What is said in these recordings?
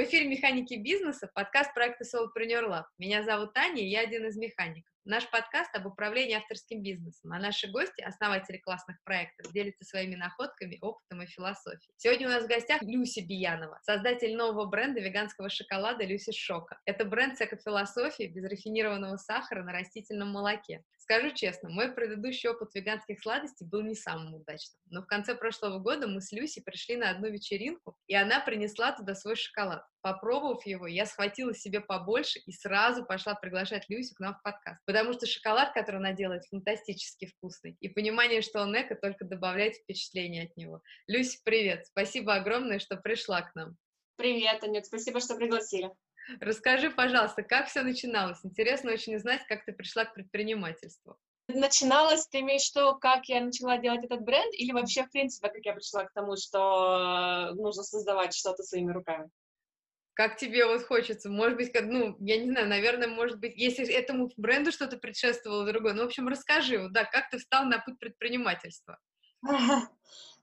В эфире «Механики бизнеса» подкаст проекта Solopreneur Lab. Меня зовут Таня, я один из механиков. Наш подкаст об управлении авторским бизнесом, а наши гости, основатели классных проектов, делятся своими находками, опытом и философией. Сегодня у нас в гостях Люси Биянова, создатель нового бренда веганского шоколада Люси Шока. Это бренд с экофилософией без рафинированного сахара на растительном молоке. Скажу честно, мой предыдущий опыт веганских сладостей был не самым удачным, но в конце прошлого года мы с Люси пришли на одну вечеринку, и она принесла туда свой шоколад. Попробовав его, я схватила себе побольше и сразу пошла приглашать Люсю к нам в подкаст, потому что шоколад, который она делает, фантастически вкусный, и понимание, что он эко, только добавляет впечатление от него. Люся, привет! Спасибо огромное, что пришла к нам. Привет, Анют, спасибо, что пригласили. Расскажи, пожалуйста, как все начиналось? Интересно очень узнать, как ты пришла к предпринимательству. Начиналось, ты имеешь в виду, как я начала делать этот бренд, или вообще, в принципе, как я пришла к тому, что нужно создавать что-то своими руками? Как тебе вот хочется? Может быть, ну, я не знаю, наверное, может быть, если этому бренду что-то предшествовало другое. Ну, в общем, расскажи, вот, да, как ты встал на путь предпринимательства?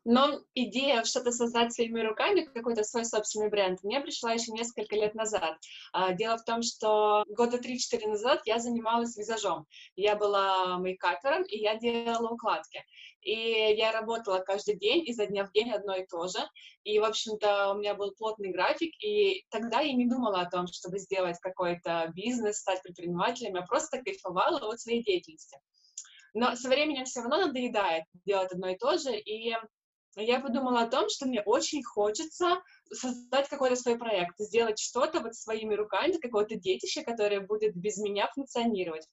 Но идея что-то создать своими руками, какой-то свой собственный бренд, мне пришла еще несколько лет назад. А, дело в том, что года 3-4 назад я занималась визажом. Я была мейкапером, и я делала укладки. И я работала каждый день, изо дня в день одно и то же. И, в общем-то, у меня был плотный график, и тогда я не думала о том, чтобы сделать какой-то бизнес, стать предпринимателем, я просто кайфовала от своей деятельности. Но со временем все равно надоедает делать одно и то же, и я подумала о том, что мне очень хочется создать какой-то свой проект, сделать что-то вот своими руками, какое-то детище, которое будет без меня функционировать.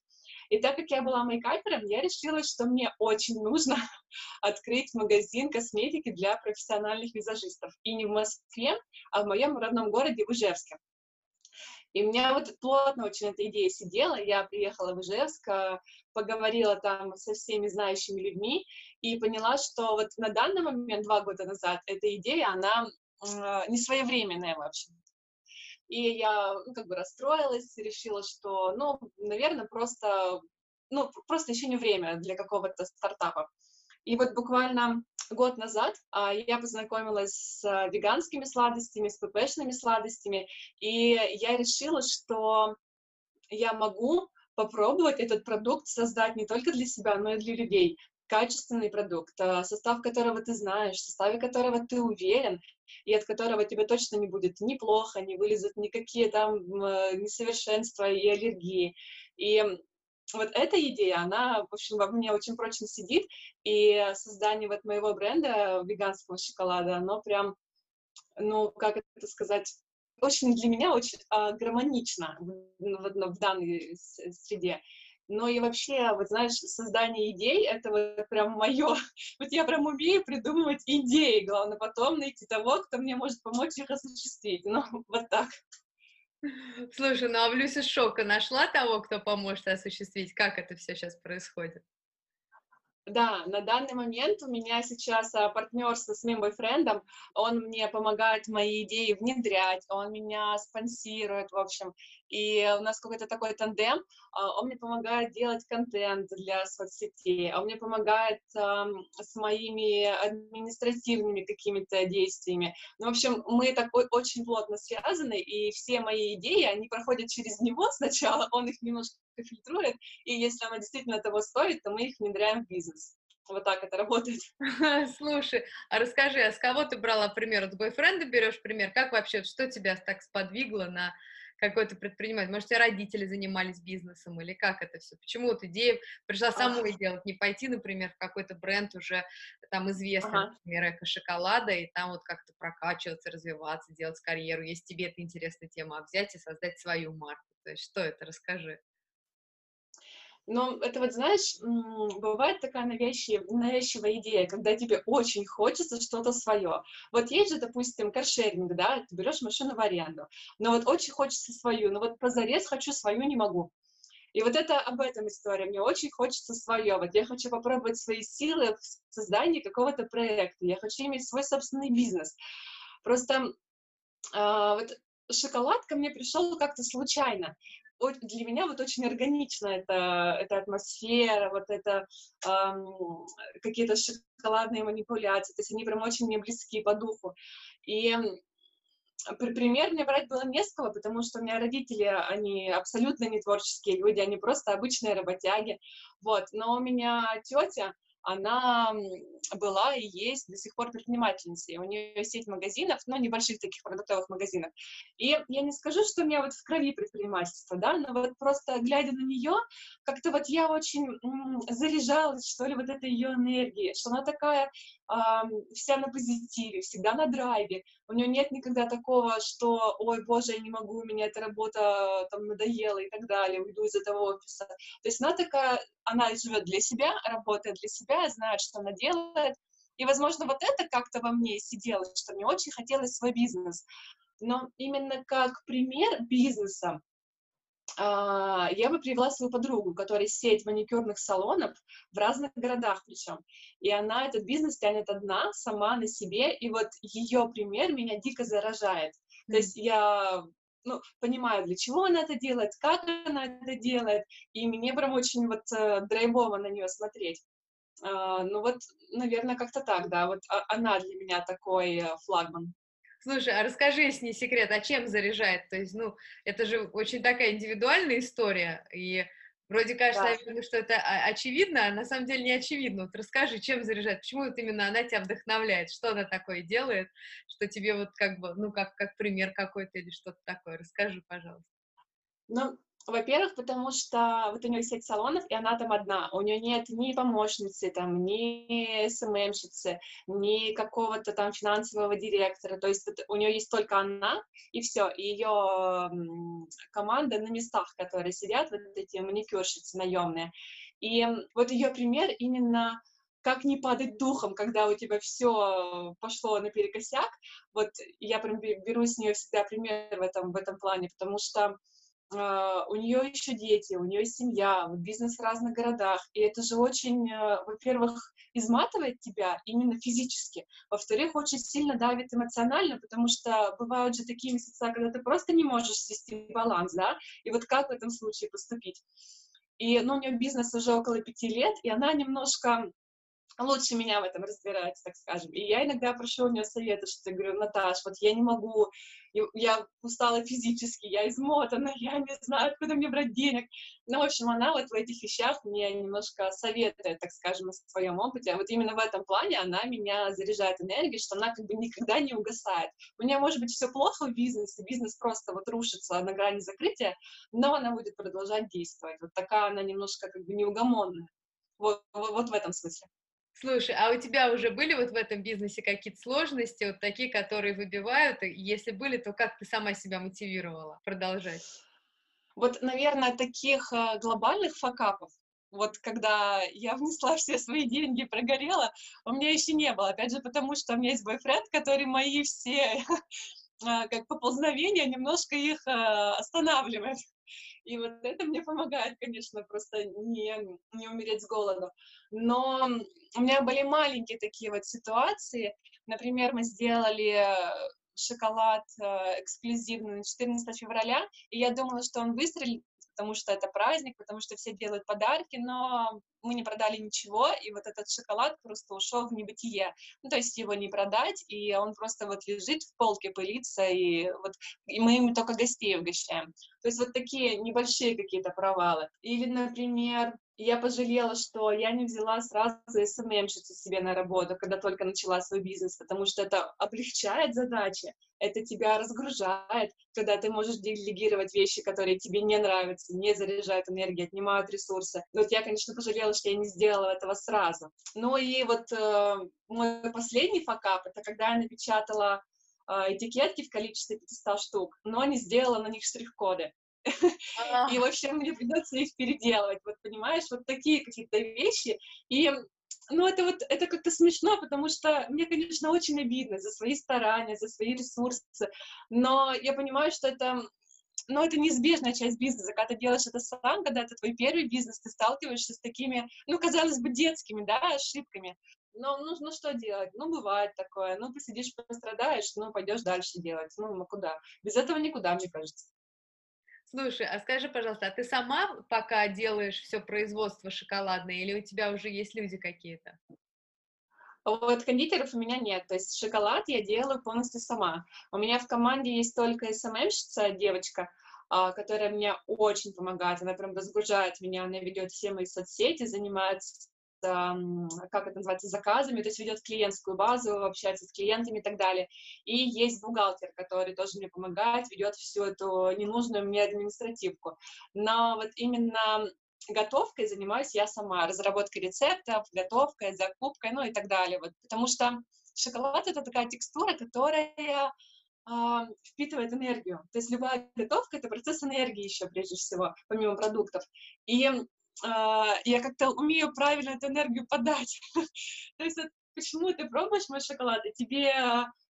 И так как я была мейкапером, я решила, что мне очень нужно открыть магазин косметики для профессиональных визажистов. И не в Москве, а в моем родном городе, в. И у меня вот плотно очень эта идея сидела. Я приехала в Ижевск, э, поговорила там со всеми знающими людьми и поняла, что вот на данный момент, два года назад, эта идея, она э, не своевременная вообще. И я ну, как бы расстроилась, решила, что, ну, наверное, просто, ну, просто еще не время для какого-то стартапа. И вот буквально год назад а, я познакомилась с а, веганскими сладостями, с ППшными сладостями, и я решила, что я могу попробовать этот продукт создать не только для себя, но и для людей. Качественный продукт, а, состав которого ты знаешь, в составе которого ты уверен, и от которого тебе точно не будет ни плохо, не вылезут никакие там несовершенства и аллергии. И вот эта идея, она, в общем, во мне очень прочно сидит, и создание вот моего бренда веганского шоколада, оно прям, ну, как это сказать, очень для меня очень а, гармонично в, в, в данной среде. Но и вообще, вот знаешь, создание идей — это вот прям мое. Вот я прям умею придумывать идеи. Главное потом найти того, кто мне может помочь их осуществить. Ну, вот так. Слушай, ну а в Люсе Шока нашла того, кто поможет осуществить? Как это все сейчас происходит? Да, на данный момент у меня сейчас а, партнерство с моим бойфрендом, он мне помогает мои идеи внедрять, он меня спонсирует, в общем, и у нас какой-то такой тандем, а, он мне помогает делать контент для соцсетей, он мне помогает с моими административными какими-то действиями. Ну, в общем, мы такой очень плотно связаны, и все мои идеи, они проходят через него. Сначала, он их немножко фильтрует, и если она действительно того стоит, то мы их внедряем в бизнес. Вот так это работает. Слушай, а расскажи, а с кого ты брала пример? От бойфренда берешь пример? Как вообще, что тебя так сподвигло на какой-то предприниматель? Может, у родители занимались бизнесом или как это все? Почему вот идея пришла самой ага. делать, не пойти, например, в какой-то бренд уже там известный, ага. например, эко-шоколада, и там вот как-то прокачиваться, развиваться, делать карьеру, если тебе это интересная тема, а взять и создать свою марку. То есть что это? Расскажи. Но это вот, знаешь, бывает такая навязчивая, навязчивая идея, когда тебе очень хочется что-то свое. Вот есть же, допустим, каршеринг, да, ты берешь машину в аренду, но вот очень хочется свою, но вот позарез хочу свою, не могу. И вот это об этом история. Мне очень хочется свое. Вот я хочу попробовать свои силы в создании какого-то проекта. Я хочу иметь свой собственный бизнес. Просто э, вот шоколад ко мне пришел как-то случайно для меня вот очень органично эта, эта атмосфера, вот это эм, какие-то шоколадные манипуляции, то есть они прям очень мне близки по духу. И пример мне брать было не с кого, потому что у меня родители, они абсолютно не творческие люди, они просто обычные работяги, вот, но у меня тетя, она была и есть до сих пор предпринимательницей. У нее сеть магазинов, но небольших таких продуктовых магазинов. И я не скажу, что у меня вот в крови предпринимательство, да, но вот просто глядя на нее, как-то вот я очень заряжалась, что ли, вот этой ее энергией, что она такая вся на позитиве, всегда на драйве. У нее нет никогда такого, что, ой, боже, я не могу, у меня эта работа там надоела и так далее, уйду из этого офиса. То есть она такая, она живет для себя, работает для себя, знает, что она делает. И, возможно, вот это как-то во мне сидело, что мне очень хотелось свой бизнес. Но именно как пример бизнеса, я бы привела свою подругу, у которой сеть маникюрных салонов в разных городах причем. И она этот бизнес тянет одна, сама на себе, и вот ее пример меня дико заражает. Mm-hmm. То есть я ну, понимаю, для чего она это делает, как она это делает, и мне прям очень вот э, драйвово на нее смотреть. Uh, ну вот, наверное, как-то так, да, вот а, она для меня такой э, флагман. Слушай, а расскажи, если не секрет, а чем заряжает? То есть, ну, это же очень такая индивидуальная история, и вроде кажется, да. что это очевидно, а на самом деле не очевидно. Вот расскажи, чем заряжает, почему вот именно она тебя вдохновляет, что она такое делает, что тебе вот как бы, ну, как, как пример какой-то или что-то такое. Расскажи, пожалуйста. Ну, во-первых, потому что вот у нее сеть салонов, и она там одна. У нее нет ни помощницы, там, ни СММщицы, ни какого-то там финансового директора. То есть вот у нее есть только она, и все. И ее команда на местах, которые сидят, вот эти маникюрщицы наемные. И вот ее пример именно как не падать духом, когда у тебя все пошло наперекосяк. Вот я прям беру с нее всегда пример в этом, в этом плане, потому что у нее еще дети, у нее семья, бизнес в разных городах, и это же очень, э, во-первых, изматывает тебя именно физически, во-вторых, очень сильно давит эмоционально, потому что бывают же такие месяца, когда ты просто не можешь свести баланс, да, и вот как в этом случае поступить? И, ну, у нее бизнес уже около пяти лет, и она немножко лучше меня в этом разбирается, так скажем. И я иногда прошу у нее совета, что я говорю, Наташ, вот я не могу, я устала физически, я измотана, я не знаю, откуда мне брать денег. Ну, в общем, она вот в этих вещах мне немножко советует, так скажем, о своем опыте. А вот именно в этом плане она меня заряжает энергией, что она как бы никогда не угасает. У нее может быть все плохо в бизнесе, бизнес просто вот рушится на грани закрытия, но она будет продолжать действовать. Вот такая она немножко как бы неугомонная. Вот, вот, вот в этом смысле. Слушай, а у тебя уже были вот в этом бизнесе какие-то сложности, вот такие, которые выбивают? И если были, то как ты сама себя мотивировала продолжать? Вот, наверное, таких э, глобальных факапов, вот когда я внесла все свои деньги, прогорела, у меня еще не было. Опять же, потому что у меня есть бойфренд, который мои все как поползновения немножко их э, останавливает. И вот это мне помогает, конечно, просто не, не умереть с голоду. Но у меня были маленькие такие вот ситуации. Например, мы сделали шоколад э, эксклюзивный на 14 февраля, и я думала, что он выстрелит, потому что это праздник, потому что все делают подарки, но мы не продали ничего, и вот этот шоколад просто ушел в небытие. Ну, то есть его не продать, и он просто вот лежит в полке, пылится, и вот и мы им только гостей угощаем. То есть вот такие небольшие какие-то провалы. Или, например, я пожалела, что я не взяла сразу СММщицу себе на работу, когда только начала свой бизнес, потому что это облегчает задачи, это тебя разгружает, когда ты можешь делегировать вещи, которые тебе не нравятся, не заряжают энергию, отнимают ресурсы. Вот я, конечно, пожалела, что я не сделала этого сразу. Ну и вот э, мой последний факап, это когда я напечатала э, этикетки в количестве 500 штук, но не сделала на них штрих-коды. И, в общем, мне придется их переделывать, вот понимаешь, вот такие какие-то вещи. И ну, это вот, это как-то смешно, потому что мне, конечно, очень обидно за свои старания, за свои ресурсы, но я понимаю, что это, ну, это неизбежная часть бизнеса, когда ты делаешь это сам, когда это твой первый бизнес, ты сталкиваешься с такими, ну, казалось бы, детскими, да, ошибками. Но, ну, ну, что делать? Ну, бывает такое. Ну, посидишь, пострадаешь, ну, пойдешь дальше делать. Ну, ну, куда? Без этого никуда, мне кажется. Слушай, а скажи, пожалуйста, а ты сама пока делаешь все производство шоколадное, или у тебя уже есть люди какие-то? Вот кондитеров у меня нет, то есть шоколад я делаю полностью сама. У меня в команде есть только СММщица, девочка, а, которая мне очень помогает, она прям разгружает меня, она ведет все мои соцсети, занимается как это называется, заказами, то есть ведет клиентскую базу, общается с клиентами и так далее. И есть бухгалтер, который тоже мне помогает, ведет всю эту ненужную мне административку. Но вот именно готовкой занимаюсь я сама, разработкой рецептов, готовкой, закупкой, ну и так далее. Вот, потому что шоколад — это такая текстура, которая э, впитывает энергию. То есть любая готовка — это процесс энергии еще, прежде всего, помимо продуктов. И а, я как-то умею правильно эту энергию подать. То есть почему ты пробуешь мой шоколад, и тебе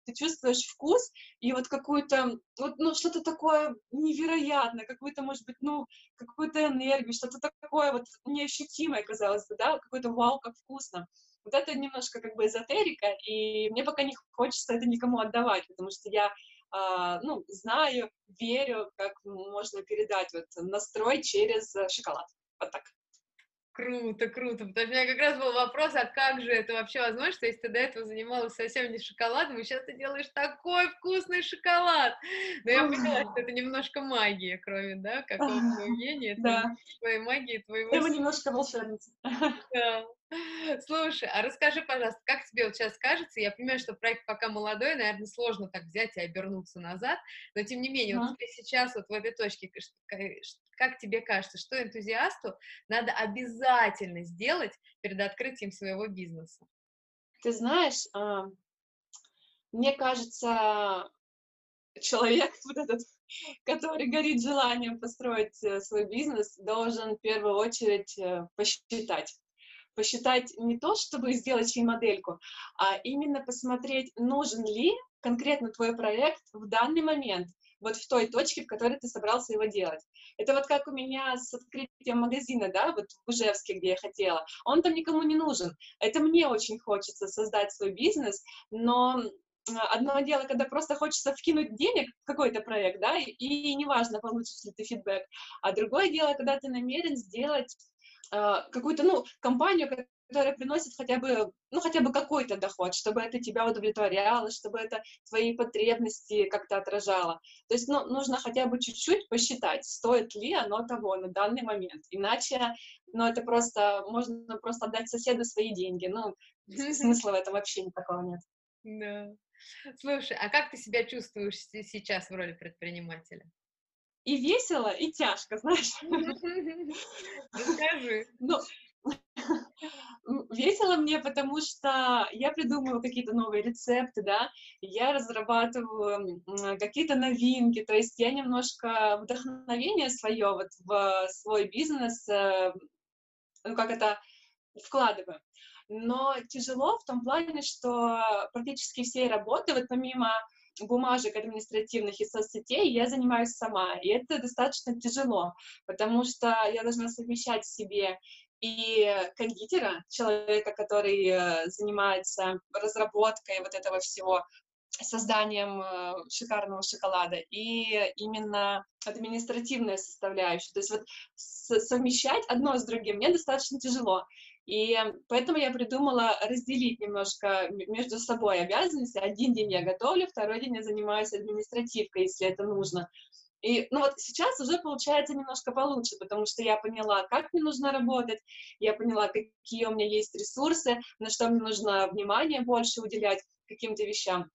ты чувствуешь вкус и вот какую-то, вот, ну, что-то такое невероятное, какую-то, может быть, ну, какую-то энергию, что-то такое вот неощутимое, казалось бы, да, какой-то вау, как вкусно. Вот это немножко как бы эзотерика, и мне пока не хочется это никому отдавать, потому что я Uh, ну, знаю, верю, как можно передать вот настрой через шоколад. Вот так. Круто, круто. Потому что у меня как раз был вопрос, а как же это вообще возможно, что если ты до этого занималась совсем не шоколадом, и сейчас ты делаешь такой вкусный шоколад. Но я поняла, что это немножко магия, кроме, да, какого-то умения. Да. Твоей магии, твоего... Это немножко волшебница. Да. Слушай, а расскажи, пожалуйста, как тебе вот сейчас кажется, я понимаю, что проект пока молодой, наверное, сложно так взять и обернуться назад, но тем не менее, вот тебе сейчас вот в этой точке, как тебе кажется, что энтузиасту надо обязательно сделать перед открытием своего бизнеса? Ты знаешь, а, мне кажется, человек вот этот, который горит желанием построить э, свой бизнес, должен в первую очередь э, посчитать, посчитать не то, чтобы сделать фи-модельку, а именно посмотреть, нужен ли конкретно твой проект в данный момент, вот в той точке, в которой ты собрался его делать. Это вот как у меня с открытием магазина, да, вот в Ужевске, где я хотела. Он там никому не нужен. Это мне очень хочется создать свой бизнес, но одно дело, когда просто хочется вкинуть денег в какой-то проект, да, и, и неважно, получишь ли ты фидбэк, а другое дело, когда ты намерен сделать Э, какую-то, ну, компанию, которая приносит хотя бы, ну, хотя бы какой-то доход, чтобы это тебя удовлетворяло, чтобы это твои потребности как-то отражало. То есть, ну, нужно хотя бы чуть-чуть посчитать, стоит ли оно того на данный момент. Иначе, ну, это просто, можно просто отдать соседу свои деньги. Ну, смысла в этом вообще никакого нет. Да. Слушай, а как ты себя чувствуешь сейчас в роли предпринимателя? и весело, и тяжко, знаешь. Расскажи. Ну, весело мне, потому что я придумываю какие-то новые рецепты, да, я разрабатываю какие-то новинки, то есть я немножко вдохновение свое вот в свой бизнес, э, ну, как это, вкладываю. Но тяжело в том плане, что практически всей работы, вот помимо бумажек административных и соцсетей я занимаюсь сама, и это достаточно тяжело, потому что я должна совмещать в себе и кондитера, человека, который э, занимается разработкой вот этого всего, созданием э, шикарного шоколада, и именно административная составляющая. То есть вот совмещать одно с другим мне достаточно тяжело. И поэтому я придумала разделить немножко между собой обязанности. Один день я готовлю, второй день я занимаюсь административкой, если это нужно. И, ну вот сейчас уже получается немножко получше, потому что я поняла, как мне нужно работать, я поняла, какие у меня есть ресурсы, на что мне нужно внимание больше уделять каким-то вещам.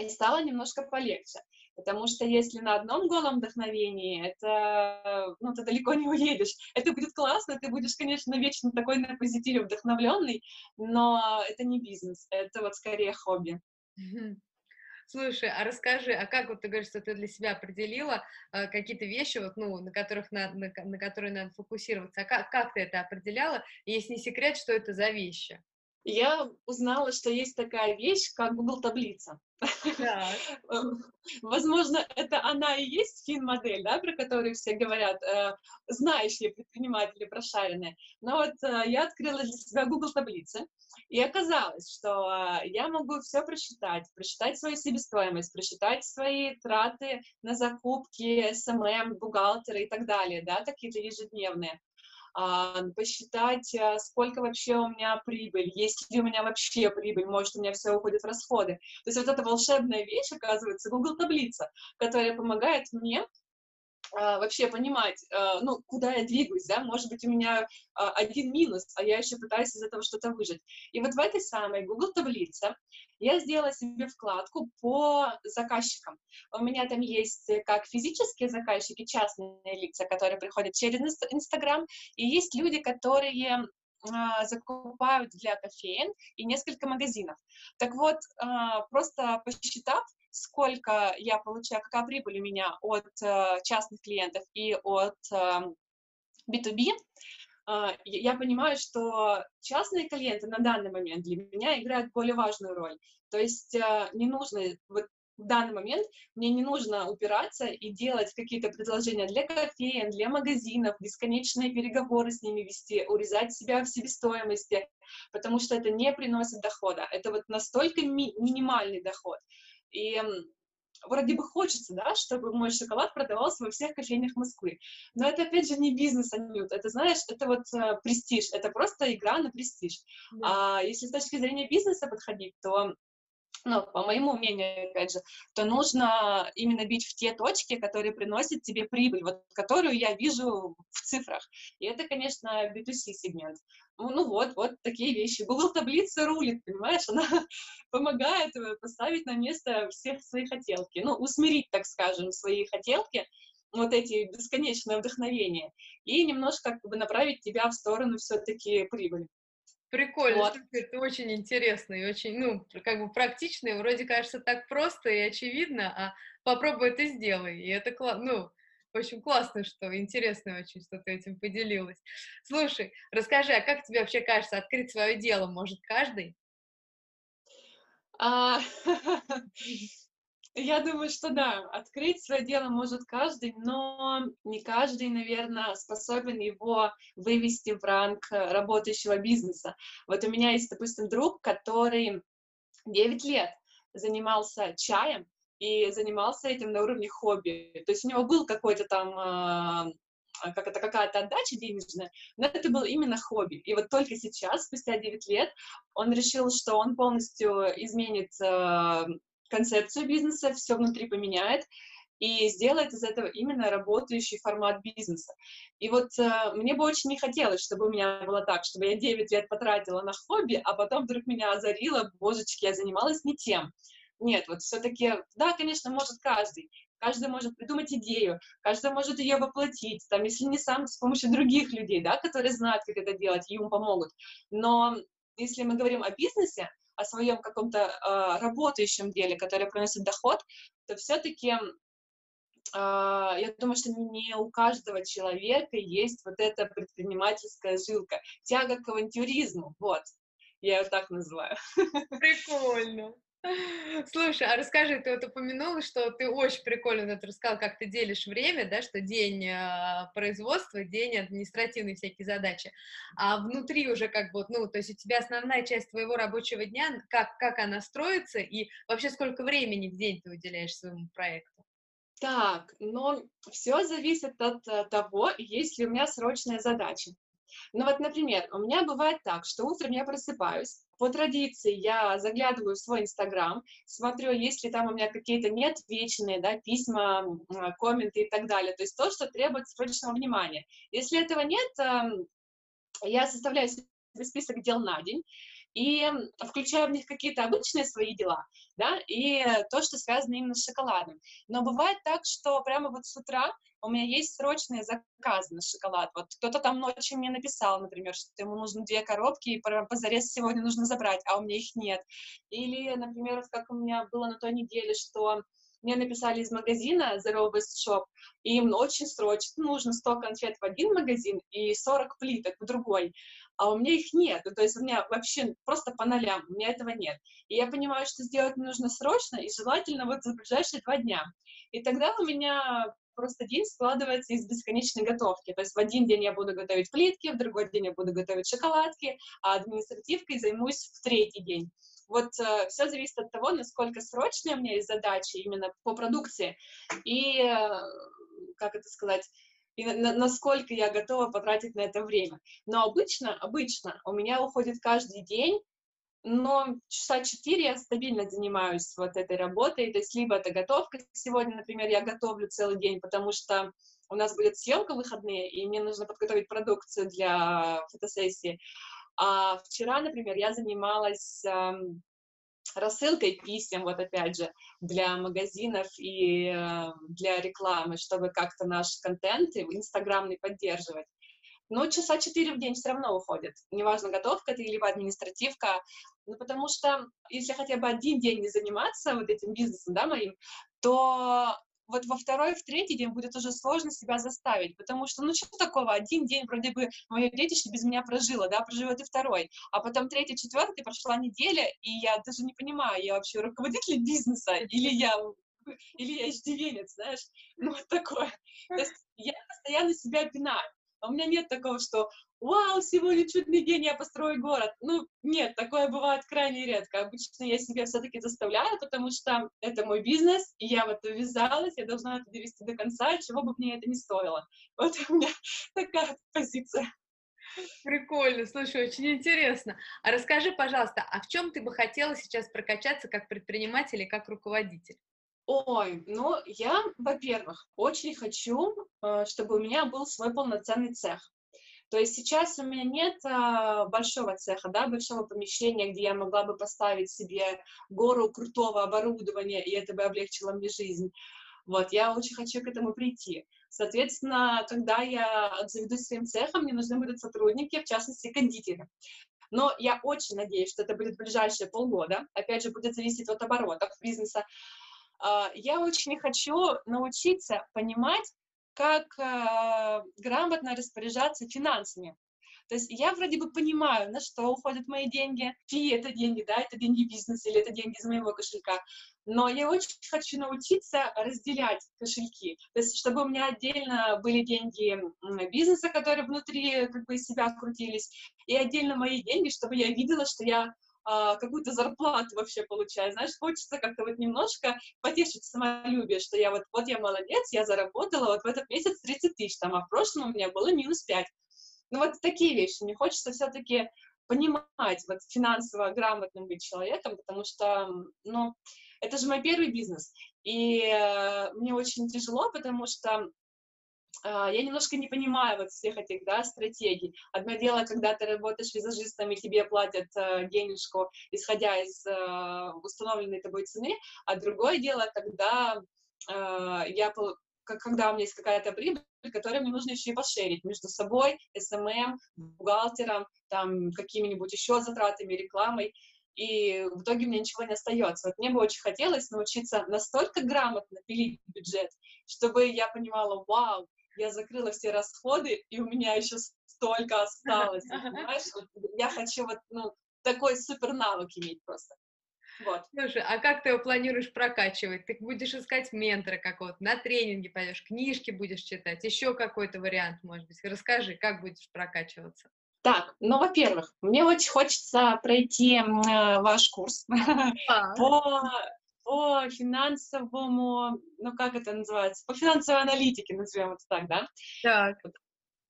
И стало немножко полегче. Потому что если на одном голом вдохновении, это, ну, ты далеко не уедешь. Это будет классно, ты будешь, конечно, вечно такой на позитиве вдохновленный, но это не бизнес, это вот скорее хобби. Слушай, а расскажи, а как вот ты говоришь, что ты для себя определила э, какие-то вещи, вот, ну, на которых на, на, на которые надо фокусироваться, а как, как ты это определяла? И если не секрет, что это за вещи? Я узнала, что есть такая вещь, как Google таблица. Эм, возможно, это она и есть фин-модель, да, про которую все говорят, э, ли предприниматели прошаренные. Но вот э, я открыла для себя Google таблицы, и оказалось, что э, я могу все просчитать, просчитать свою себестоимость, просчитать свои траты на закупки, SMM, бухгалтеры и так далее, да, какие-то ежедневные. А, посчитать, а, сколько вообще у меня прибыль, есть ли у меня вообще прибыль, может, у меня все уходит в расходы. То есть вот эта волшебная вещь, оказывается, Google таблица, которая помогает мне вообще понимать, а, ну, куда я двигаюсь, да, может быть, у меня а, один минус, а я еще пытаюсь из этого что-то выжить. И вот в этой самой Google таблице я сделала себе вкладку по заказчикам. У меня там есть как физические заказчики, частные лица, которые приходят через Инстаграм, и есть люди, которые закупают для кофеин и несколько магазинов. Так вот, просто посчитав, сколько я получаю, какая прибыль у меня от э, частных клиентов и от B2B, эм, э, я понимаю, что частные клиенты на данный момент для меня играют более важную роль. То есть э, не нужно вот в данный момент мне не нужно упираться и делать какие-то предложения для кофеин, для магазинов, бесконечные переговоры с ними вести, урезать себя в себестоимости, потому что это не приносит дохода. Это вот настолько ми- минимальный доход. И вроде бы хочется, да, чтобы мой шоколад продавался во всех кофейнях Москвы. Но это, опять же, не бизнес, Анют. Это, знаешь, это вот э, престиж. Это просто игра на престиж. Да. А если с точки зрения бизнеса подходить, то ну, по моему мнению, опять же, то нужно именно бить в те точки, которые приносят тебе прибыль, вот, которую я вижу в цифрах. И это, конечно, B2C сегмент. Ну, ну вот, вот такие вещи. Google таблица рулит, понимаешь, она помогает э, поставить на место всех свои хотелки, ну, усмирить, так скажем, свои хотелки, вот эти бесконечное вдохновение, и немножко как бы направить тебя в сторону все-таки прибыли. Прикольно, вот. это очень интересно и очень, ну, как бы практично, и вроде кажется так просто и очевидно, а попробуй это сделай, и это ну, в общем, классно, что интересно очень, что ты этим поделилась. Слушай, расскажи, а как тебе вообще кажется, открыть свое дело может каждый? Я думаю, что да, открыть свое дело может каждый, но не каждый, наверное, способен его вывести в ранг э, работающего бизнеса. Вот у меня есть, допустим, друг, который 9 лет занимался чаем и занимался этим на уровне хобби. То есть у него был какой-то там а, а, как это какая-то отдача денежная, но это было именно хобби. И вот только сейчас, спустя 9 лет, он решил, что он полностью изменит э, концепцию бизнеса, все внутри поменяет и сделает из этого именно работающий формат бизнеса. И вот э, мне бы очень не хотелось, чтобы у меня было так, чтобы я 9 лет потратила на хобби, а потом вдруг меня озарило, божечки, я занималась не тем. Нет, вот все-таки, да, конечно, может каждый. Каждый может придумать идею, каждый может ее воплотить, там, если не сам, с помощью других людей, да, которые знают, как это делать, и ему помогут. Но если мы говорим о бизнесе, о своем каком-то э, работающем деле, которое приносит доход, то все-таки э, я думаю, что не у каждого человека есть вот эта предпринимательская жилка, тяга к авантюризму, вот, я ее так называю. Прикольно. Слушай, а расскажи, ты вот упомянула, что ты очень прикольно это рассказал, как ты делишь время, да, что день э, производства, день административные всякие задачи, а внутри уже как бы, ну, то есть у тебя основная часть твоего рабочего дня, как, как она строится, и вообще сколько времени в день ты уделяешь своему проекту? Так, но все зависит от э, того, есть ли у меня срочная задача. Ну вот, например, у меня бывает так, что утром я просыпаюсь, по традиции я заглядываю в свой Инстаграм, смотрю, есть ли там у меня какие-то неотвеченные да, письма, комменты и так далее. То есть то, что требует срочного внимания. Если этого нет, эм, я составляю себе список дел на день, и включаю в них какие-то обычные свои дела, да, и то, что связано именно с шоколадом. Но бывает так, что прямо вот с утра у меня есть срочные заказы на шоколад. Вот кто-то там ночью мне написал, например, что ему нужны две коробки, и позарез сегодня нужно забрать, а у меня их нет. Или, например, как у меня было на той неделе, что мне написали из магазина Zero Waste Shop, и им очень срочно нужно 100 конфет в один магазин и 40 плиток в другой, а у меня их нет, то есть у меня вообще просто по нолям, у меня этого нет. И я понимаю, что сделать нужно срочно и желательно вот за ближайшие два дня. И тогда у меня просто день складывается из бесконечной готовки. То есть в один день я буду готовить плитки, в другой день я буду готовить шоколадки, а административкой займусь в третий день. Вот э, все зависит от того, насколько срочные у меня есть задачи именно по продукции и, э, как это сказать, и на, насколько я готова потратить на это время. Но обычно, обычно у меня уходит каждый день, но часа четыре я стабильно занимаюсь вот этой работой, то есть либо это готовка, сегодня, например, я готовлю целый день, потому что у нас будет съемка выходные, и мне нужно подготовить продукцию для фотосессии. А вчера, например, я занималась эм, рассылкой писем, вот опять же, для магазинов и э, для рекламы, чтобы как-то наш контент инстаграмный поддерживать. Но часа четыре в день все равно уходит. Неважно, готовка это либо административка, ну, потому что если хотя бы один день не заниматься вот этим бизнесом, да, моим, то вот во второй, в третий день будет уже сложно себя заставить, потому что, ну, что такого, один день вроде бы мое детище без меня прожило, да, проживет и второй, а потом третий, четвертый, прошла неделя, и я даже не понимаю, я вообще руководитель бизнеса или я или я иждивенец, знаешь, ну, вот такое. То есть я постоянно себя пинаю. А у меня нет такого, что «Вау, сегодня чудный день, я построю город». Ну, нет, такое бывает крайне редко. Обычно я себя все-таки заставляю, потому что это мой бизнес, и я в это ввязалась, я должна это довести до конца, чего бы мне это не стоило. Вот у меня такая позиция. Прикольно, слушай, очень интересно. А расскажи, пожалуйста, а в чем ты бы хотела сейчас прокачаться как предприниматель и как руководитель? Ой, ну, я, во-первых, очень хочу, э, чтобы у меня был свой полноценный цех. То есть сейчас у меня нет а, большого цеха, да, большого помещения, где я могла бы поставить себе гору крутого оборудования, и это бы облегчило мне жизнь. Вот, я очень хочу к этому прийти. Соответственно, когда я обзаведусь своим цехом, мне нужны будут сотрудники, в частности, кондитеры. Но я очень надеюсь, что это будет в ближайшие полгода. Опять же, будет зависеть от оборотов бизнеса. А, я очень хочу научиться понимать, как э, грамотно распоряжаться финансами. То есть я вроде бы понимаю, на что уходят мои деньги. Фи, это деньги, да, это деньги бизнеса или это деньги из моего кошелька. Но я очень хочу научиться разделять кошельки. То есть чтобы у меня отдельно были деньги бизнеса, которые внутри как бы из себя крутились, и отдельно мои деньги, чтобы я видела, что я а, какую-то зарплату вообще получаю, знаешь, хочется как-то вот немножко потешить самолюбие, что я вот, вот я молодец, я заработала вот в этот месяц 30 тысяч, там, а в прошлом у меня было минус 5. Ну вот такие вещи, мне хочется все-таки понимать, вот финансово грамотным быть человеком, потому что, ну, это же мой первый бизнес, и э, мне очень тяжело, потому что я немножко не понимаю вот всех этих, да, стратегий. Одно дело, когда ты работаешь визажистом, и тебе платят э, денежку, исходя из э, установленной тобой цены, а другое дело, когда э, я когда у меня есть какая-то прибыль, которую мне нужно еще и пошерить между собой, SMM, бухгалтером, там, какими-нибудь еще затратами, рекламой, и в итоге мне ничего не остается. Вот мне бы очень хотелось научиться настолько грамотно пилить бюджет, чтобы я понимала, вау, я закрыла все расходы, и у меня еще столько осталось, понимаешь? Вот я хочу вот, ну, такой супер навык иметь просто. Вот. Слушай, а как ты его планируешь прокачивать? Ты будешь искать ментора какого-то, на тренинги пойдешь, книжки будешь читать, еще какой-то вариант, может быть. Расскажи, как будешь прокачиваться? Так, ну, во-первых, мне очень хочется пройти э, ваш курс а. по по финансовому, ну как это называется, по финансовой аналитике, назовем это так, да? Так.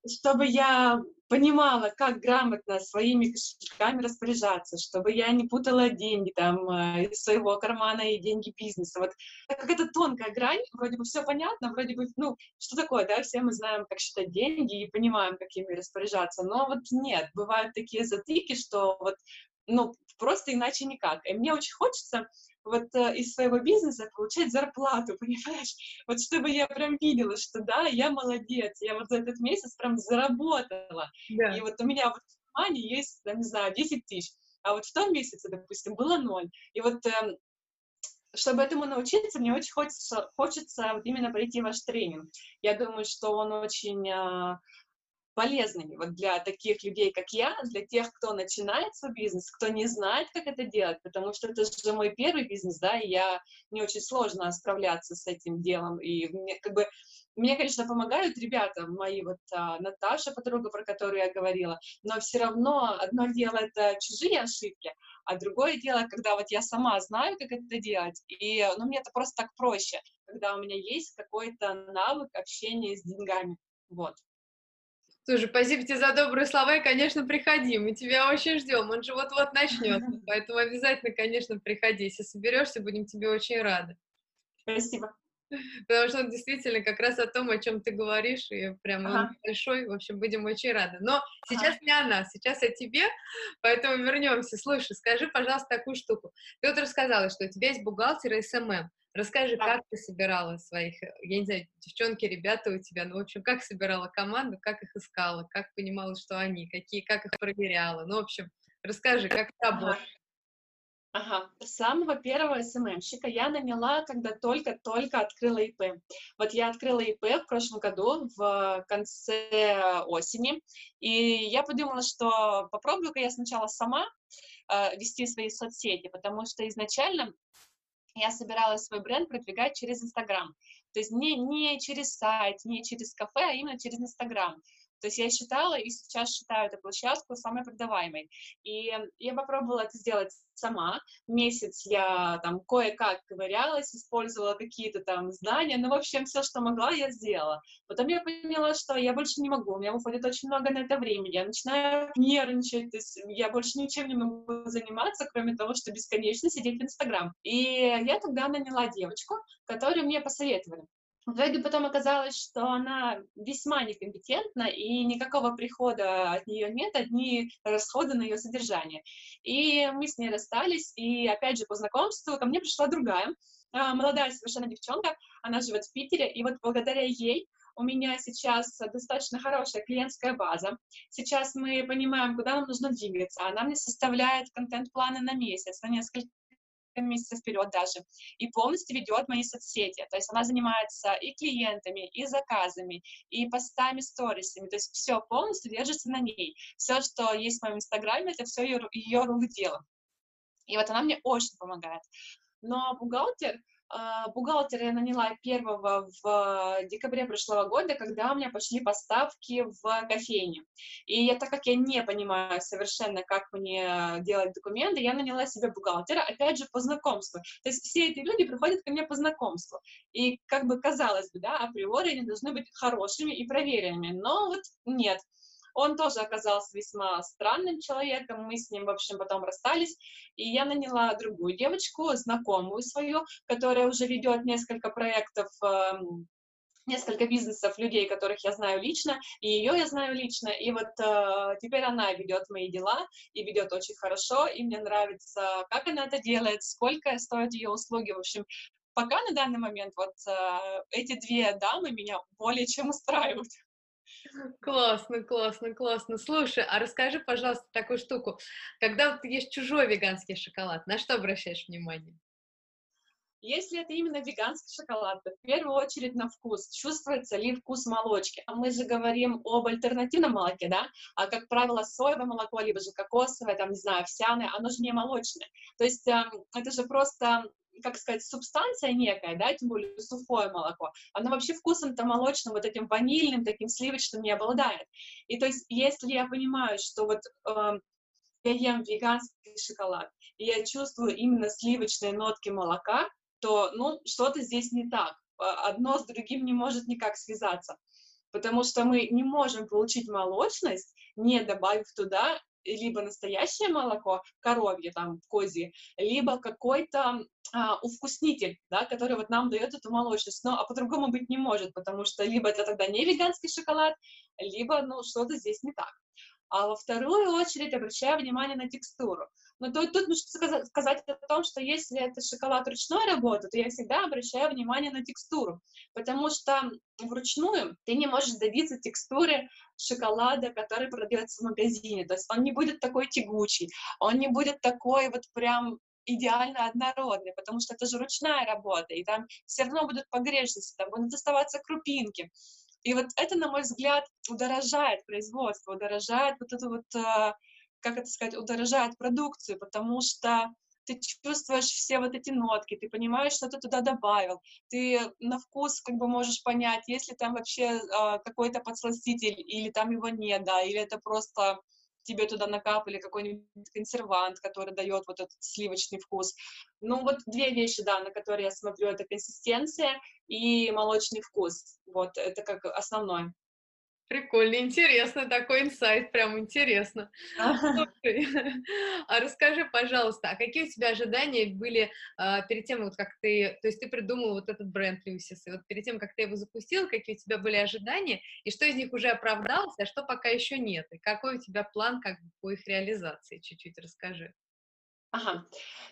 Чтобы я понимала, как грамотно своими кошельками распоряжаться, чтобы я не путала деньги там э, из своего кармана и деньги бизнеса. Вот так как это тонкая грань, вроде бы все понятно, вроде бы, ну, что такое, да, все мы знаем, как считать деньги и понимаем, как ими распоряжаться, но вот нет, бывают такие затыки, что вот, ну, просто иначе никак. И мне очень хочется вот э, из своего бизнеса получать зарплату, понимаешь? Вот чтобы я прям видела, что да, я молодец, я вот за этот месяц прям заработала. Да. И вот у меня вот в кармане есть, я не знаю, 10 тысяч, а вот в том месяце, допустим, было ноль. И вот э, чтобы этому научиться, мне очень хочется, хочется вот именно пройти ваш тренинг. Я думаю, что он очень э, полезными вот для таких людей, как я, для тех, кто начинает свой бизнес, кто не знает, как это делать, потому что это же мой первый бизнес, да, и я мне очень сложно справляться с этим делом, и мне как бы мне, конечно, помогают ребята мои, вот а, Наташа, подруга, про которую я говорила, но все равно одно дело это чужие ошибки, а другое дело, когда вот я сама знаю, как это делать, и ну, мне это просто так проще, когда у меня есть какой-то навык общения с деньгами. Вот. Слушай, спасибо тебе за добрые слова, и, конечно, приходи, мы тебя очень ждем, он же вот-вот начнется, поэтому обязательно, конечно, приходи, если соберешься, будем тебе очень рады. Спасибо. Потому что он действительно как раз о том, о чем ты говоришь, и прям ага. он большой, в общем, будем очень рады. Но сейчас ага. не о нас, сейчас о тебе, поэтому вернемся. Слушай, скажи, пожалуйста, такую штуку. Ты вот рассказала, что у тебя есть бухгалтер и SMM. Расскажи, да. как ты собирала своих, я не знаю, девчонки, ребята у тебя, ну, в общем, как собирала команду, как их искала, как понимала, что они, какие, как их проверяла. Ну, в общем, расскажи, как работает. Ага. Ага, самого первого СММщика я наняла, когда только-только открыла ИП. Вот я открыла ИП в прошлом году, в конце осени, и я подумала, что попробую-ка я сначала сама э, вести свои соцсети, потому что изначально я собиралась свой бренд продвигать через Инстаграм. То есть не, не через сайт, не через кафе, а именно через Инстаграм. То есть я считала и сейчас считаю эту площадку самой продаваемой. И я попробовала это сделать сама. Месяц я там кое-как ковырялась, использовала какие-то там знания, ну, в общем, все, что могла, я сделала. Потом я поняла, что я больше не могу, у меня уходит очень много на это времени, я начинаю нервничать, то есть я больше ничем не могу заниматься, кроме того, что бесконечно сидеть в Инстаграм. И я тогда наняла девочку, которую мне посоветовали. В итоге потом оказалось, что она весьма некомпетентна, и никакого прихода от нее нет, одни расходы на ее содержание. И мы с ней расстались, и опять же по знакомству ко мне пришла другая, а, молодая совершенно девчонка, она живет в Питере, и вот благодаря ей у меня сейчас достаточно хорошая клиентская база. Сейчас мы понимаем, куда нам нужно двигаться. Она мне составляет контент-планы на месяц, на несколько месяцев вперед даже, и полностью ведет мои соцсети. То есть она занимается и клиентами, и заказами, и постами, сторисами. То есть все полностью держится на ней. Все, что есть в моем инстаграме, это все ее, ее рук дело. И вот она мне очень помогает. Но бухгалтер, бухгалтера я наняла первого в декабре прошлого года, когда у меня пошли поставки в кофейне. И я, так как я не понимаю совершенно, как мне делать документы, я наняла себе бухгалтера, опять же, по знакомству. То есть все эти люди приходят ко мне по знакомству. И как бы казалось бы, да, априори они должны быть хорошими и проверенными, но вот нет. Он тоже оказался весьма странным человеком, мы с ним, в общем, потом расстались, и я наняла другую девочку, знакомую свою, которая уже ведет несколько проектов эм, несколько бизнесов людей, которых я знаю лично, и ее я знаю лично, и вот э, теперь она ведет мои дела, и ведет очень хорошо, и мне нравится, как она это делает, сколько стоят ее услуги, в общем, пока на данный момент вот э, эти две дамы меня более чем устраивают. Классно, классно, классно. Слушай, а расскажи, пожалуйста, такую штуку. Когда вот есть чужой веганский шоколад, на что обращаешь внимание? Если это именно веганский шоколад, то в первую очередь на вкус. Чувствуется ли вкус молочки? А мы же говорим об альтернативном молоке, да? А, как правило, соевое молоко, либо же кокосовое, там, не знаю, овсяное, оно же не молочное. То есть э, это же просто как сказать, субстанция некая, да, тем более сухое молоко, оно вообще вкусом-то молочным, вот этим ванильным, таким сливочным не обладает. И то есть, если я понимаю, что вот э, я ем веганский шоколад, и я чувствую именно сливочные нотки молока, то, ну, что-то здесь не так. А, одно с другим не может никак связаться. Потому что мы не можем получить молочность, не добавив туда либо настоящее молоко, коровье там, козье, либо какой-то а, увкуснитель, да, который вот нам дает эту молочность. Но а по-другому быть не может, потому что либо это тогда не веганский шоколад, либо, ну, что-то здесь не так. А во вторую очередь обращаю внимание на текстуру. Но тут, тут нужно сказать о том, что если это шоколад ручной работы, то я всегда обращаю внимание на текстуру, потому что вручную ты не можешь добиться текстуры шоколада, который продается в магазине. То есть он не будет такой тягучий, он не будет такой вот прям идеально однородный, потому что это же ручная работа, и там все равно будут погрешности, там будут оставаться крупинки. И вот это, на мой взгляд, удорожает производство, удорожает вот это вот, э, как это сказать, удорожает продукцию, потому что ты чувствуешь все вот эти нотки, ты понимаешь, что ты туда добавил, ты на вкус как бы можешь понять, есть ли там вообще э, какой-то подсластитель, или там его нет, да, или это просто тебе туда накапали какой-нибудь консервант, который дает вот этот сливочный вкус. Ну, вот две вещи, да, на которые я смотрю, это консистенция и молочный вкус. Вот, это как основной. Прикольно, интересно, такой инсайт, прям интересно. Слушай, а расскажи, пожалуйста, а какие у тебя ожидания были а, перед тем, вот как ты, то есть ты придумал вот этот бренд Люсис, и вот перед тем, как ты его запустил, какие у тебя были ожидания, и что из них уже оправдалось, а что пока еще нет, и какой у тебя план как бы по их реализации, чуть-чуть расскажи. Ага.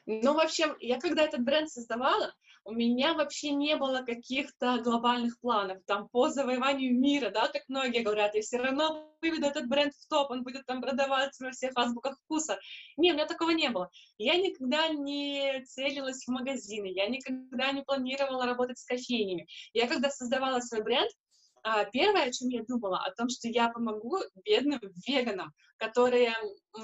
Ну, в общем, я когда этот бренд создавала, у меня вообще не было каких-то глобальных планов, там, по завоеванию мира, да, как многие говорят, и все равно выведу этот бренд в топ, он будет там продаваться во всех азбуках вкуса. Не, у меня такого не было. Я никогда не целилась в магазины, я никогда не планировала работать с кофейнями. Я когда создавала свой бренд, первое, о чем я думала, о том, что я помогу бедным веганам, которые,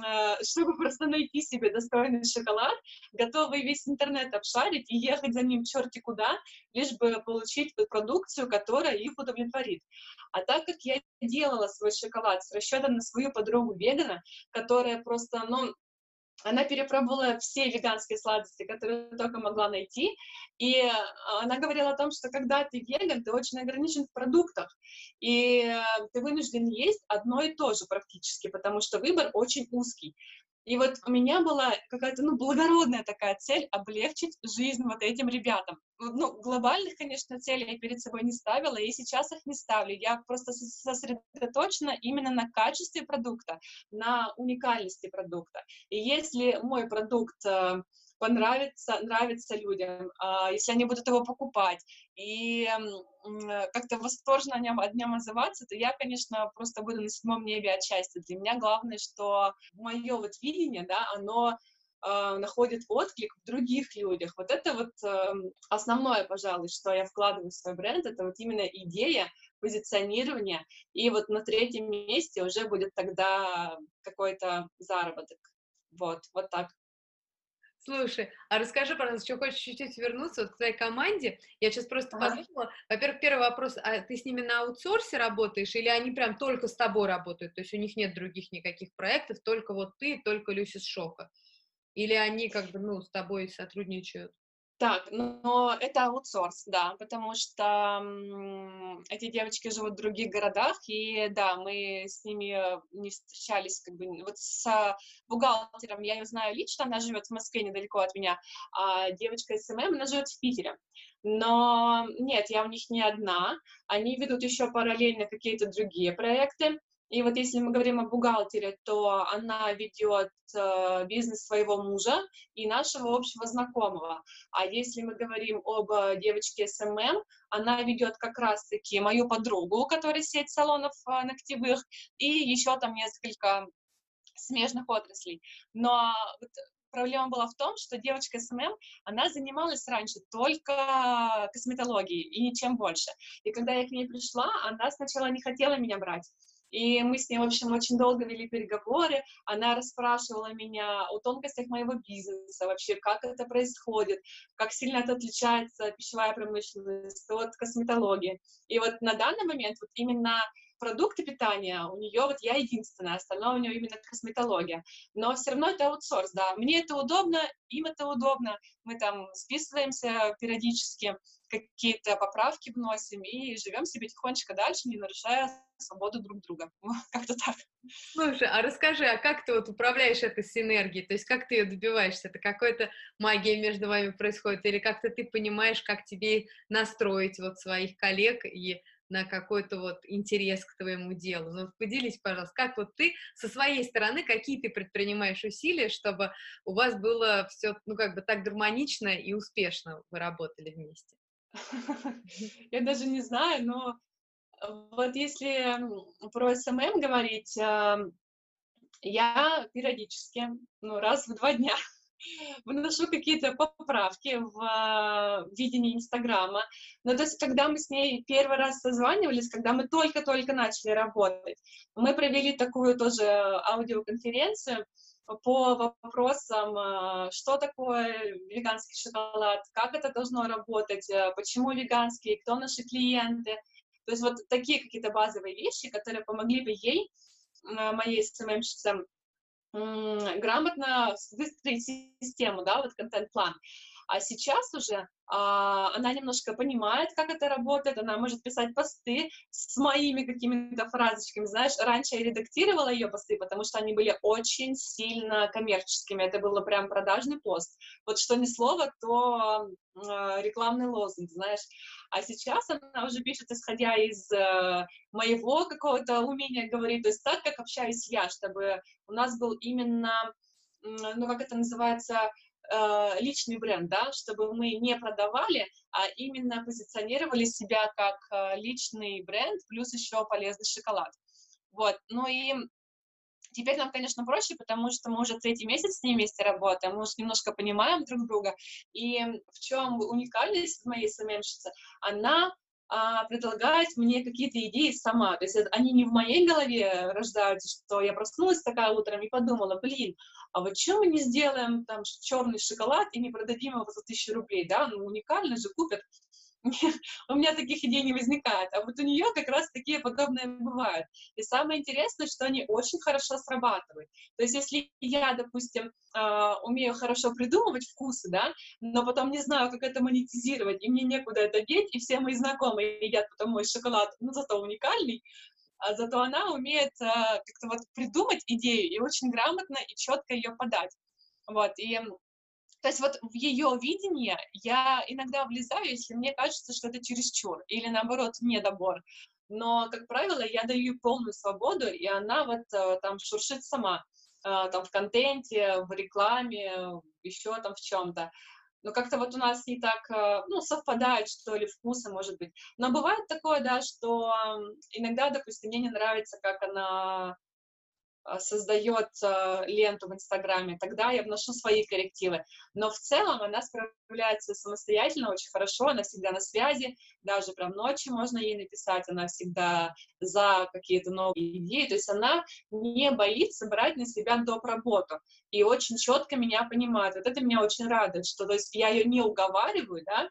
а, чтобы просто найти себе достойный шоколад, готовы весь интернет обшарить и ехать за ним черти куда, лишь бы получить продукцию, которая их удовлетворит. А так как я делала свой шоколад с расчетом на свою подругу вегана, которая просто, ну, она перепробовала все веганские сладости, которые только могла найти, и она говорила о том, что когда ты веган, ты очень ограничен в продуктах, и ты вынужден есть одно и то же практически, потому что выбор очень узкий. И вот у меня была какая-то, ну, благородная такая цель облегчить жизнь вот этим ребятам. Ну, глобальных, конечно, целей я перед собой не ставила, и сейчас их не ставлю. Я просто сосредоточена именно на качестве продукта, на уникальности продукта. И если мой продукт э, понравится, нравится людям, а, если они будут его покупать и как-то восторженно о нем, о нем отзываться, то я, конечно, просто буду на седьмом небе от счастья. Для меня главное, что мое вот видение, да, оно э, находит отклик в других людях. Вот это вот э, основное, пожалуй, что я вкладываю в свой бренд, это вот именно идея, позиционирование, и вот на третьем месте уже будет тогда какой-то заработок. Вот, вот так. Слушай, а расскажи, пожалуйста, что хочешь чуть-чуть вернуться вот к твоей команде? Я сейчас просто ага. подумала. Во-первых, первый вопрос, а ты с ними на аутсорсе работаешь или они прям только с тобой работают? То есть у них нет других никаких проектов, только вот ты, только Люсис Шока? Или они как бы, ну, с тобой сотрудничают? Так, но это аутсорс, да, потому что эти девочки живут в других городах, и да, мы с ними не встречались, как бы, вот с бухгалтером, я ее знаю лично, она живет в Москве недалеко от меня, а девочка SMM, она живет в Питере. Но нет, я у них не одна, они ведут еще параллельно какие-то другие проекты, и вот если мы говорим о бухгалтере, то она ведет э, бизнес своего мужа и нашего общего знакомого. А если мы говорим об э, девочке SMM, она ведет как раз-таки мою подругу, у которой сеть салонов э, ногтевых, и еще там несколько смежных отраслей. Но вот проблема была в том, что девочка SMM, она занималась раньше только косметологией и ничем больше. И когда я к ней пришла, она сначала не хотела меня брать. И мы с ней, в общем, очень долго вели переговоры. Она расспрашивала меня о тонкостях моего бизнеса, вообще, как это происходит, как сильно это отличается пищевая промышленность от косметологии. И вот на данный момент вот именно продукты питания у нее вот я единственная, остальное у нее именно косметология. Но все равно это аутсорс, да. Мне это удобно, им это удобно. Мы там списываемся периодически, какие-то поправки вносим и живем себе тихонечко дальше, не нарушая свободу друг друга. Как-то так. Слушай, а расскажи, а как ты вот управляешь этой синергией? То есть как ты ее добиваешься? Это какая-то магия между вами происходит? Или как-то ты понимаешь, как тебе настроить вот своих коллег и на какой-то вот интерес к твоему делу. Ну, поделись, пожалуйста, как вот ты со своей стороны, какие ты предпринимаешь усилия, чтобы у вас было все, ну, как бы так гармонично и успешно вы работали вместе? Я даже не знаю, но вот если про СММ говорить, я периодически, ну, раз в два дня выношу какие-то поправки в э, видении Инстаграма. Но то есть, когда мы с ней первый раз созванивались, когда мы только-только начали работать, мы провели такую тоже аудиоконференцию по вопросам, э, что такое веганский шоколад, как это должно работать, э, почему веганский, кто наши клиенты. То есть вот такие какие-то базовые вещи, которые помогли бы ей, моей СММщице, грамотно выстроить систему, да, вот контент-план. А сейчас уже а, она немножко понимает, как это работает, она может писать посты с моими какими-то фразочками, знаешь, раньше я редактировала ее посты, потому что они были очень сильно коммерческими, это было прям продажный пост, вот что ни слово, то э, рекламный лозунг, знаешь, а сейчас она уже пишет, исходя из э, моего какого-то умения говорить, то есть так, как общаюсь я, чтобы у нас был именно, ну, как это называется, э, личный бренд, да, чтобы мы не продавали, а именно позиционировали себя как э, личный бренд, плюс еще полезный шоколад. Вот, ну и Теперь нам, конечно, проще, потому что мы уже третий месяц с ней вместе работаем, мы уже немножко понимаем друг друга. И в чем уникальность моей самемщицы? Она а, предлагает мне какие-то идеи сама. То есть они не в моей голове рождаются, что я проснулась такая утром и подумала, блин, а вот что мы не сделаем там черный шоколад и не продадим его за тысячу рублей, да, ну уникально же, купят у меня таких идей не возникает, а вот у нее как раз такие подобные бывают. И самое интересное, что они очень хорошо срабатывают. То есть если я, допустим, а, умею хорошо придумывать вкусы, да, но потом не знаю, как это монетизировать, и мне некуда это деть, и все мои знакомые едят потом мой шоколад, ну, зато уникальный, а зато она умеет а, как-то вот придумать идею и очень грамотно и четко ее подать. Вот, и то есть вот в ее видение я иногда влезаю, если мне кажется, что это чересчур, или наоборот недобор. Но, как правило, я даю полную свободу, и она вот э, там шуршит сама, э, там в контенте, в рекламе, еще там в чем-то. Но как-то вот у нас не так, э, ну, совпадает, что ли, вкусы, может быть. Но бывает такое, да, что иногда, допустим, мне не нравится, как она создает а, ленту в Инстаграме, тогда я вношу свои коррективы. Но в целом она справляется самостоятельно очень хорошо, она всегда на связи, даже прям ночью можно ей написать, она всегда за какие-то новые идеи, то есть она не боится брать на себя доп. работу и очень четко меня понимает. Вот это меня очень радует, что то есть я ее не уговариваю, да,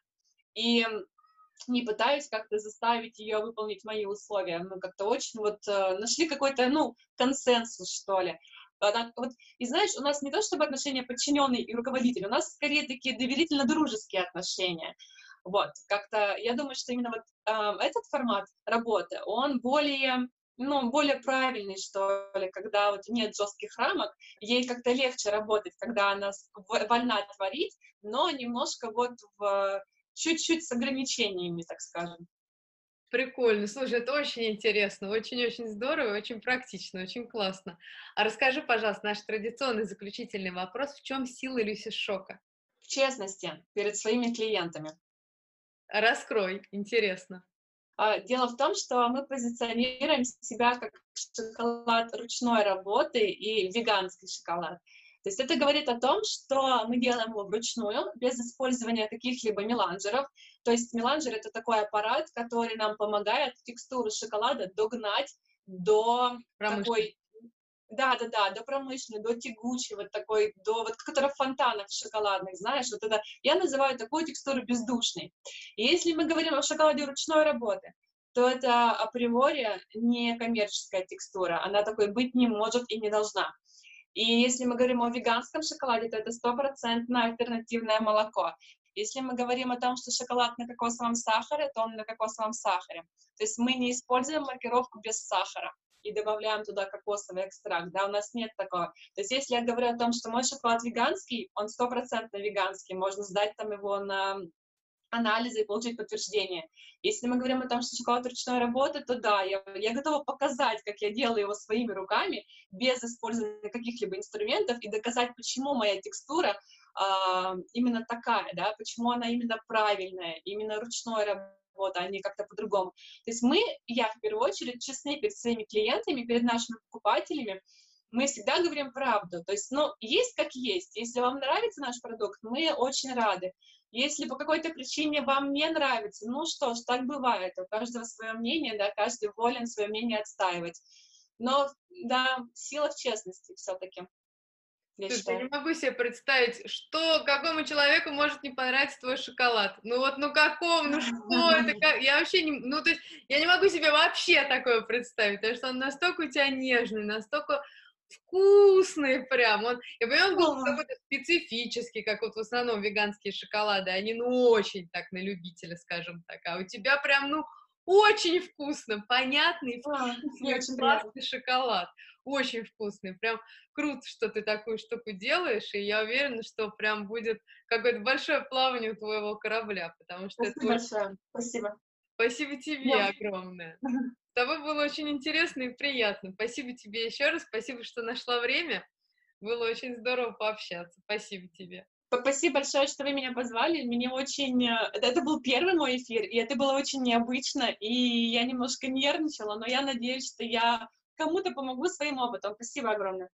и не пытаюсь как-то заставить ее выполнить мои условия. Мы как-то очень вот э, нашли какой-то, ну, консенсус, что ли. Она, вот, и знаешь, у нас не то чтобы отношения подчиненный и руководитель, у нас скорее такие доверительно-дружеские отношения. Вот, как-то, я думаю, что именно вот э, этот формат работы, он более, ну, более правильный, что ли, когда вот нет жестких рамок, ей как-то легче работать, когда она вольна творить, но немножко вот в чуть-чуть с ограничениями, так скажем. Прикольно. Слушай, это очень интересно, очень-очень здорово, очень практично, очень классно. А расскажи, пожалуйста, наш традиционный заключительный вопрос. В чем сила Люси Шока? В честности перед своими клиентами. Раскрой, интересно. А, дело в том, что мы позиционируем себя как шоколад ручной работы и веганский шоколад. То есть это говорит о том, что мы делаем его вручную, без использования каких-либо меланжеров. То есть меланжер — это такой аппарат, который нам помогает текстуру шоколада догнать до такой да, да, да, до промышленной, до тягучей, вот такой, до вот, которая в фонтанах шоколадных, знаешь, вот это, я называю такую текстуру бездушной. И если мы говорим о шоколаде ручной работы, то это априори не коммерческая текстура, она такой быть не может и не должна. И если мы говорим о веганском шоколаде, то это стопроцентное альтернативное молоко. Если мы говорим о том, что шоколад на кокосовом сахаре, то он на кокосовом сахаре. То есть мы не используем маркировку без сахара и добавляем туда кокосовый экстракт, да, у нас нет такого. То есть если я говорю о том, что мой шоколад веганский, он стопроцентно веганский, можно сдать там его на анализы и получить подтверждение. Если мы говорим о том, что шоколад ручной работы, то да, я, я готова показать, как я делаю его своими руками, без использования каких-либо инструментов, и доказать, почему моя текстура э, именно такая, да, почему она именно правильная, именно ручной работы, а не как-то по-другому. То есть мы, я в первую очередь, честны перед своими клиентами, перед нашими покупателями, мы всегда говорим правду. То есть, ну, есть как есть. Если вам нравится наш продукт, мы очень рады. Если по какой-то причине вам не нравится, ну что ж, так бывает, у каждого свое мнение, да, каждый волен свое мнение отстаивать. Но, да, сила в честности все-таки. Я, Слушай, я не могу себе представить, что какому человеку может не понравиться твой шоколад. Ну вот, ну какому, ну что это, как? я вообще не, ну то есть я не могу себе вообще такое представить, потому что он настолько у тебя нежный, настолько вкусный прям. Он, я понимаю, он был какой-то специфический, как вот в основном веганские шоколады. Они, ну, очень так на любителя, скажем так. А у тебя прям, ну, очень вкусно, понятный, вкусный, а, очень классный шоколад. Очень вкусный. Прям круто, что ты такую штуку делаешь, и я уверена, что прям будет какое-то большое плавание у твоего корабля, потому что Спасибо это большое. Спасибо. Спасибо тебе я... огромное. Тобой было очень интересно и приятно. Спасибо тебе еще раз. Спасибо, что нашла время. Было очень здорово пообщаться. Спасибо тебе. Спасибо большое, что вы меня позвали. Мне очень... Э, это был первый мой эфир, и это было очень необычно, и я немножко нервничала, но я надеюсь, что я кому-то помогу своим опытом. Спасибо огромное.